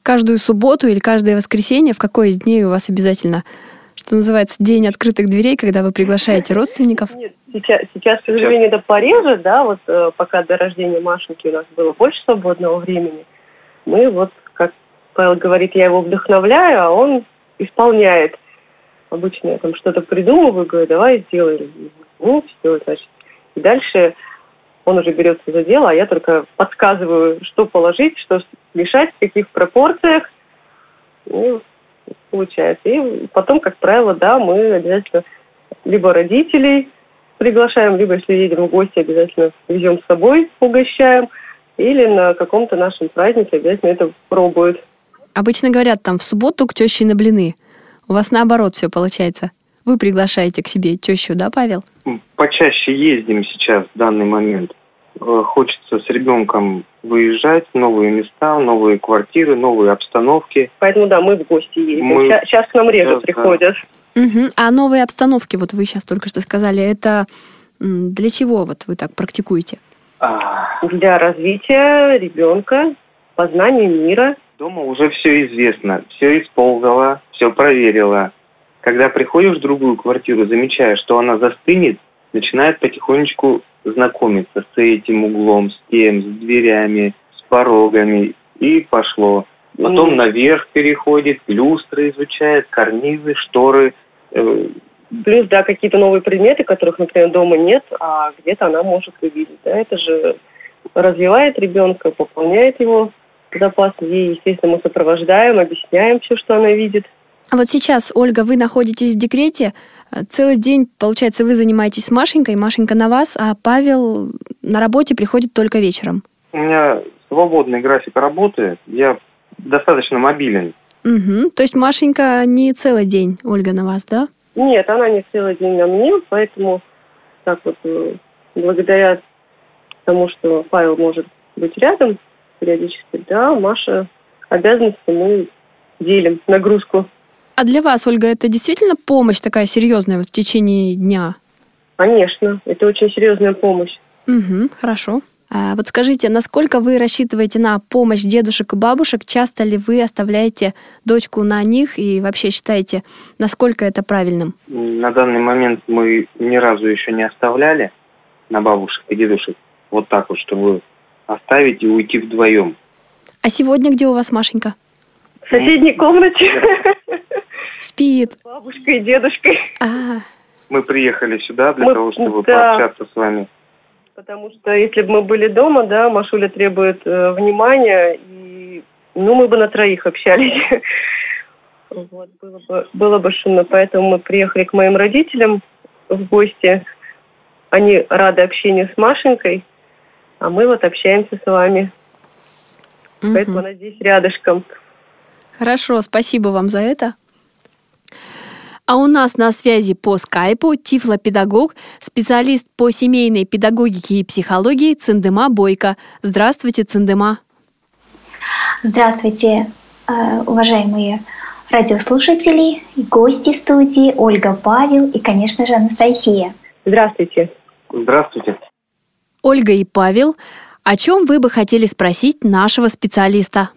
каждую субботу или каждое воскресенье, в какой из дней у вас обязательно, что называется, день открытых дверей, когда вы приглашаете родственников? Нет, сейчас, сейчас, к сожалению, это пореже, да, вот э, пока до рождения Машеньки у нас было больше свободного времени. Мы вот, как Павел говорит, я его вдохновляю, а он исполняет. Обычно я там что-то придумываю, говорю, давай сделай. Ну, все, значит. И дальше он уже берется за дело, а я только подсказываю, что положить, что смешать, в каких пропорциях. И получается. И потом, как правило, да, мы обязательно либо родителей приглашаем, либо если едем в гости, обязательно везем с собой, угощаем, или на каком-то нашем празднике обязательно это пробуют. Обычно говорят там в субботу к теще на блины. У вас наоборот все получается. Вы приглашаете к себе тещу, да, Павел? Почаще ездим сейчас в данный момент. Э, Хочется с ребенком выезжать в новые места, новые квартиры, новые обстановки. Поэтому, да, мы в гости ездим. Мы- Сейчас к нам реже Сейчас, да. приходят. Мгм. А новые обстановки, вот вы сейчас только что сказали, это для чего вот вы так практикуете? А, Для развития ребенка, познания мира. Дома уже все известно, все исполнила, все проверила. Когда приходишь в другую квартиру, замечаешь, что она застынет, начинает потихонечку знакомиться с этим углом, с тем, с дверями, с порогами. И пошло. Потом Ну. наверх переходит, люстры изучает, карнизы, шторы. Э, Плюс, да, какие-то новые предметы, которых, например, дома нет, а где-то она может увидеть. Да, это же развивает ребенка, пополняет его запас. Ей, естественно, мы сопровождаем, объясняем все, что она видит. А вот сейчас, Ольга, вы находитесь в декрете, целый день, получается, вы занимаетесь с Машенькой, Машенька на вас, а Павел на работе приходит только вечером. У меня свободный график работы, я достаточно мобилен. Угу. То есть Машенька не целый день, Ольга, на вас, да? Нет, она не целый день на мне, поэтому так вот, э, благодаря тому, что Павел может быть рядом периодически, да, Маша обязанности мы делим нагрузку. А для вас, Ольга, это действительно помощь такая серьезная вот в течение дня? Конечно, это очень серьезная помощь. Угу, хорошо. А вот скажите, насколько вы рассчитываете на помощь дедушек и бабушек? Часто ли вы оставляете дочку на них и вообще считаете, насколько это правильным? На данный момент мы ни разу еще не оставляли на бабушек и дедушек вот так вот, чтобы оставить и уйти вдвоем. А сегодня где у вас Машенька? В соседней комнате Спит. с бабушкой и дедушкой. А, Мы приехали сюда для Мы- того, чтобы да. пообщаться с вами. Потому что если бы мы были дома, да, Машуля требует э, внимания, и ну мы бы на троих общались. Вот, было, бы, было бы шумно, поэтому мы приехали к моим родителям в гости. Они рады общению с Машенькой, а мы вот общаемся с вами. Угу. Поэтому она здесь рядышком. Хорошо, спасибо вам за это. А у нас на связи по скайпу тифлопедагог, специалист по семейной педагогике и психологии Циндема Бойко. Здравствуйте, Циндема. Здравствуйте, э, уважаемые радиослушатели и гости студии Ольга Павел и, конечно же, Анастасия. Здравствуйте. Здравствуйте. Ольга и Павел, о чем вы бы хотели спросить нашего специалиста?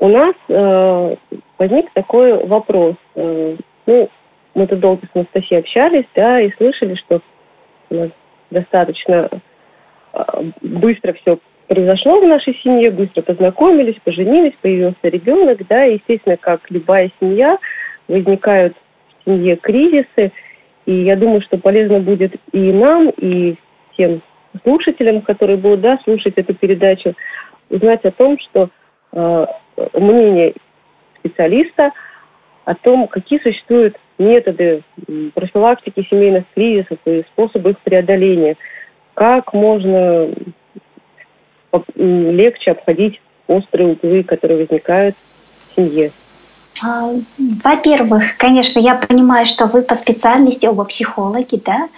У нас э, возник такой вопрос. Э, ну, мы тут долго с Анастасией общались, да, и слышали, что у нас достаточно э, быстро все произошло в нашей семье, быстро познакомились, поженились, появился ребенок, да, и, естественно, как любая семья, возникают в семье кризисы, и я думаю, что полезно будет и нам, и всем слушателям, которые будут, да, слушать эту передачу, узнать о том, что мнение специалиста о том, какие существуют методы профилактики семейных кризисов и способы их преодоления, как можно легче обходить острые углы, которые возникают в семье. А, во-первых, конечно, я понимаю, что вы по специальности оба психологи, да,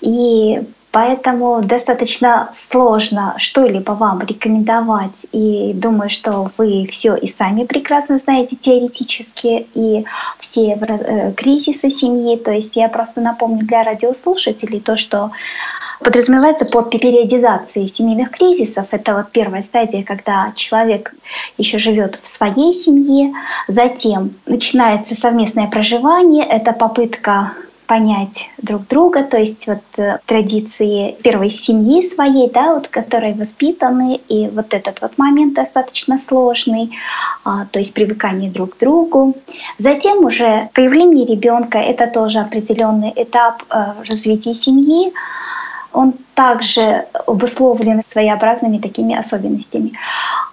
и Поэтому достаточно сложно что-либо вам рекомендовать. И думаю, что вы все и сами прекрасно знаете теоретически, и все э, кризисы семьи. То есть я просто напомню для радиослушателей то, что подразумевается под периодизацией семейных кризисов. Это вот первая стадия, когда человек еще живет в своей семье, затем начинается совместное проживание, это попытка понять друг друга, то есть вот э, традиции первой семьи своей, да, вот, которые воспитаны, и вот этот вот момент достаточно сложный, а, то есть привыкание друг к другу. Затем уже появление ребенка, это тоже определенный этап э, развития семьи, он также обусловлен своеобразными такими особенностями.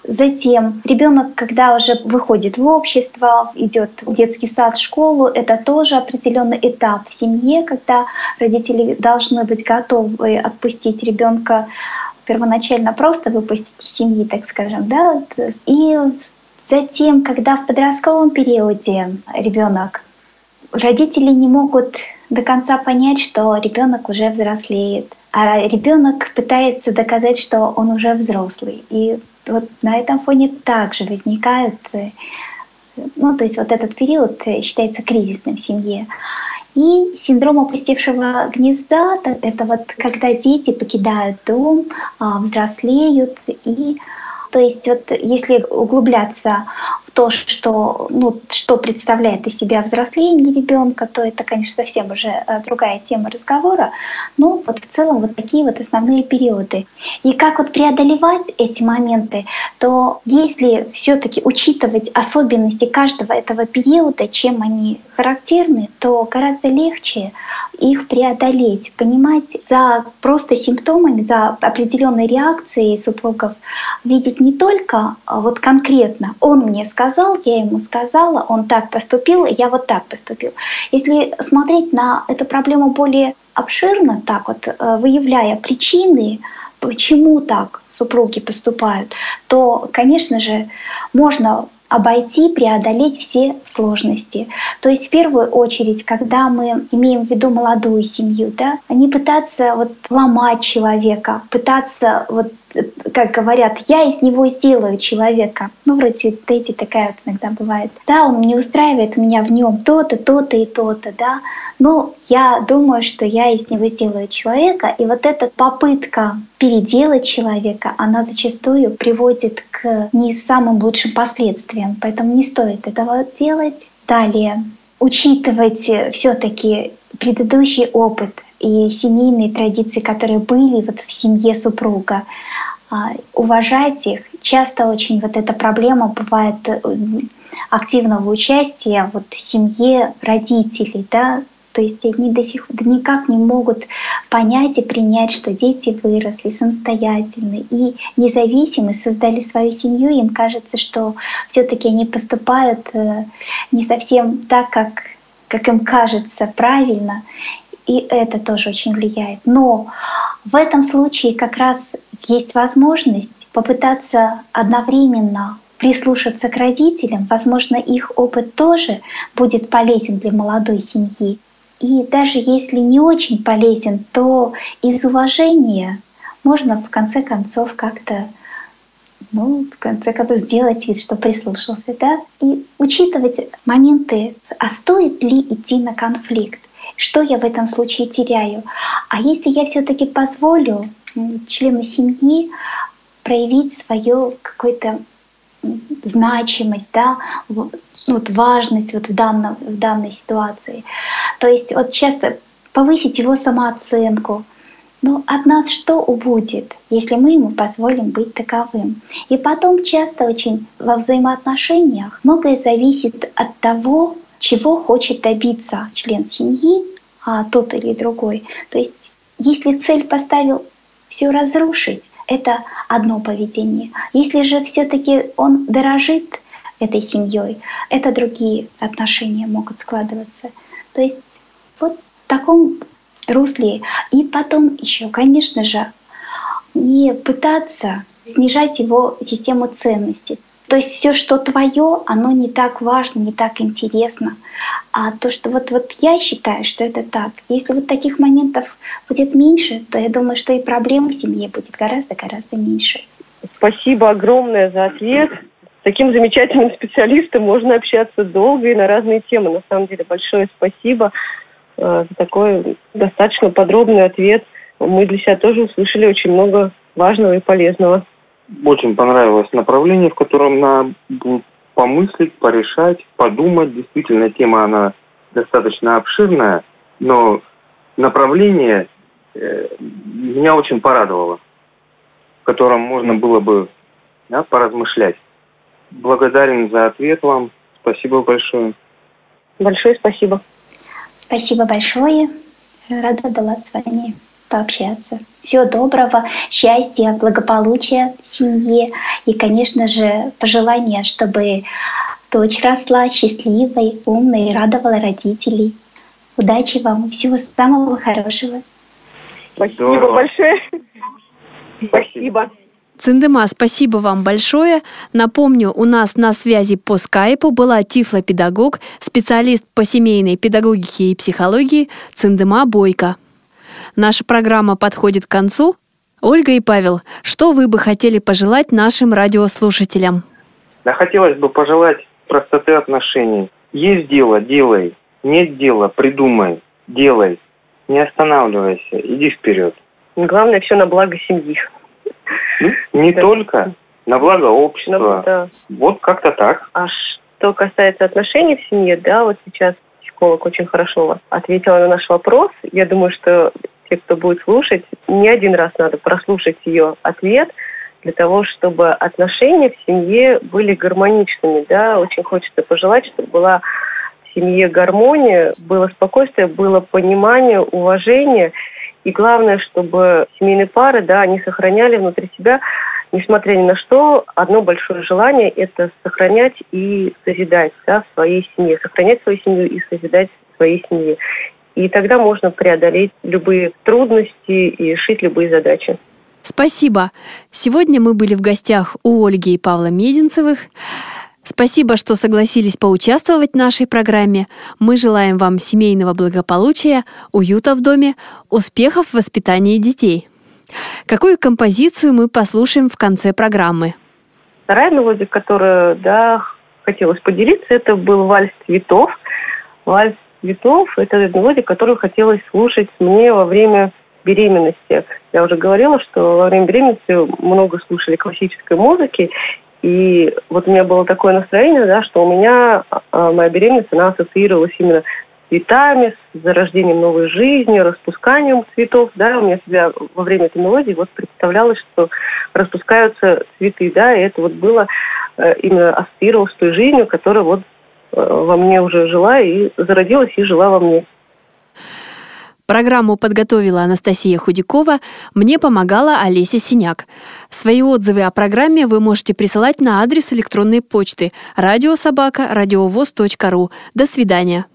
Затем ребенок, когда уже выходит в общество, идет в детский сад, школу, это тоже определенный этап в семье, когда родители должны быть готовы отпустить ребенка первоначально просто выпустить из семьи, так скажем, да, и затем, когда в подростковом периоде ребенок, родители не могут до конца понять, что ребенок уже взрослеет, а ребенок пытается доказать, что он уже взрослый. И вот на этом фоне также возникают, э, ну, то есть вот этот период э, считается кризисным в семье. И синдром опустевшего гнезда – это вот когда дети покидают дом, а, взрослеют и то есть вот если углубляться то, что, ну, что представляет из себя взросление ребенка, то это, конечно, совсем уже э, другая тема разговора. Но вот в целом вот такие вот основные периоды. И как вот преодолевать эти моменты, то если все-таки учитывать особенности каждого этого периода, чем они характерны, то гораздо легче их преодолеть, понимать за просто симптомами, за определенной реакцией супругов, видеть не только а, вот конкретно он мне сказал, сказал, я ему сказала, он так поступил, я вот так поступил. Если смотреть на эту проблему более обширно, так вот, э, выявляя причины, почему так супруги поступают, то, конечно же, можно обойти, преодолеть все сложности. То есть в первую очередь, когда мы имеем в виду молодую семью, да, не пытаться вот ломать человека, пытаться вот как говорят, я из него сделаю человека. Ну, вроде эти такая вот иногда бывает. Да, он не устраивает меня в нем то-то, то-то и то-то, да. Но я думаю, что я из него сделаю человека. И вот эта попытка переделать человека, она зачастую приводит к не самым лучшим последствиям. Поэтому не стоит этого делать. Далее, учитывать все-таки предыдущий опыт и семейные традиции, которые были вот в семье супруга, а, уважать их. Часто очень вот эта проблема бывает э, активного участия вот в семье родителей, да, То есть они до сих пор никак не могут понять и принять, что дети выросли самостоятельно и независимы, создали свою семью. Им кажется, что все-таки они поступают э, не совсем так, как, как им кажется правильно. И это тоже очень влияет. Но в этом случае как раз есть возможность попытаться одновременно прислушаться к родителям. Возможно, их опыт тоже будет полезен для молодой семьи. И даже если не очень полезен, то из уважения можно в конце концов как-то ну, в конце концов, сделать вид, что прислушался, да, и учитывать моменты, а стоит ли идти на конфликт, что я в этом случае теряю, а если я все-таки позволю члену семьи проявить свою какую-то значимость, да, вот важность вот в, данном, в данной ситуации. То есть вот часто повысить его самооценку. Но от нас что убудет, если мы ему позволим быть таковым? И потом часто очень во взаимоотношениях многое зависит от того, чего хочет добиться член семьи, а тот или другой. То есть если цель поставил все разрушить, это одно поведение. Если же все-таки он дорожит этой семьей, это другие отношения могут складываться. То есть вот в таком русле. И потом еще, конечно же, не пытаться снижать его систему ценностей. То есть все, что твое, оно не так важно, не так интересно. А то, что вот, вот я считаю, что это так. Если вот таких моментов будет меньше, то я думаю, что и проблем в семье будет гораздо-гораздо меньше. Спасибо огромное за ответ. С таким замечательным специалистом можно общаться долго и на разные темы. На самом деле большое спасибо э, за такой достаточно подробный ответ. Мы для себя тоже услышали очень много важного и полезного очень понравилось направление, в котором надо помыслить, порешать, подумать. Действительно, тема, она достаточно обширная, но направление э, меня очень порадовало, в котором можно было бы да, поразмышлять. Благодарен за ответ вам. Спасибо большое. Большое спасибо. Спасибо большое. Рада была с вами пообщаться. Всего доброго, счастья, благополучия в семье и, конечно же, пожелания, чтобы дочь росла счастливой, умной и радовала родителей. Удачи вам, всего самого хорошего. Спасибо Здорово. большое. Спасибо. Циндема, спасибо вам большое. Напомню, у нас на связи по скайпу была тифлопедагог, специалист по семейной педагогике и психологии Циндема Бойко. Наша программа подходит к концу. Ольга и Павел, что вы бы хотели пожелать нашим радиослушателям? Да хотелось бы пожелать простоты отношений. Есть дело, делай. Нет дела, придумай, делай. Не останавливайся, иди вперед. Главное, все на благо семьи. Ну, не да. только, на благо общества. Да. Вот как-то так. А что касается отношений в семье, да, вот сейчас психолог очень хорошо ответила на наш вопрос. Я думаю, что те, кто будет слушать, не один раз надо прослушать ее ответ для того, чтобы отношения в семье были гармоничными. Да? Очень хочется пожелать, чтобы была в семье гармония, было спокойствие, было понимание, уважение. И главное, чтобы семейные пары, да, они сохраняли внутри себя, несмотря ни на что, одно большое желание – это сохранять и созидать да, в своей семье, сохранять свою семью и созидать своей семье. И тогда можно преодолеть любые трудности и решить любые задачи. Спасибо. Сегодня мы были в гостях у Ольги и Павла Мединцевых. Спасибо, что согласились поучаствовать в нашей программе. Мы желаем вам семейного благополучия, уюта в доме, успехов в воспитании детей. Какую композицию мы послушаем в конце программы? Вторая мелодия, которую да, хотелось поделиться, это был вальс цветов. Вальс цветов. Это мелодия, которую хотелось слушать мне во время беременности. Я уже говорила, что во время беременности много слушали классической музыки, и вот у меня было такое настроение, да, что у меня а, моя беременность, она ассоциировалась именно с цветами, с зарождением новой жизни, распусканием цветов, да, у меня всегда во время этой мелодии вот представлялось, что распускаются цветы, да, и это вот было э, именно ассоциировалось с той жизнью, которая вот во мне уже жила и зародилась и жила во мне. Программу подготовила Анастасия Худякова, мне помогала Олеся Синяк. Свои отзывы о программе вы можете присылать на адрес электронной почты радиособака радиовоз.ру. До свидания.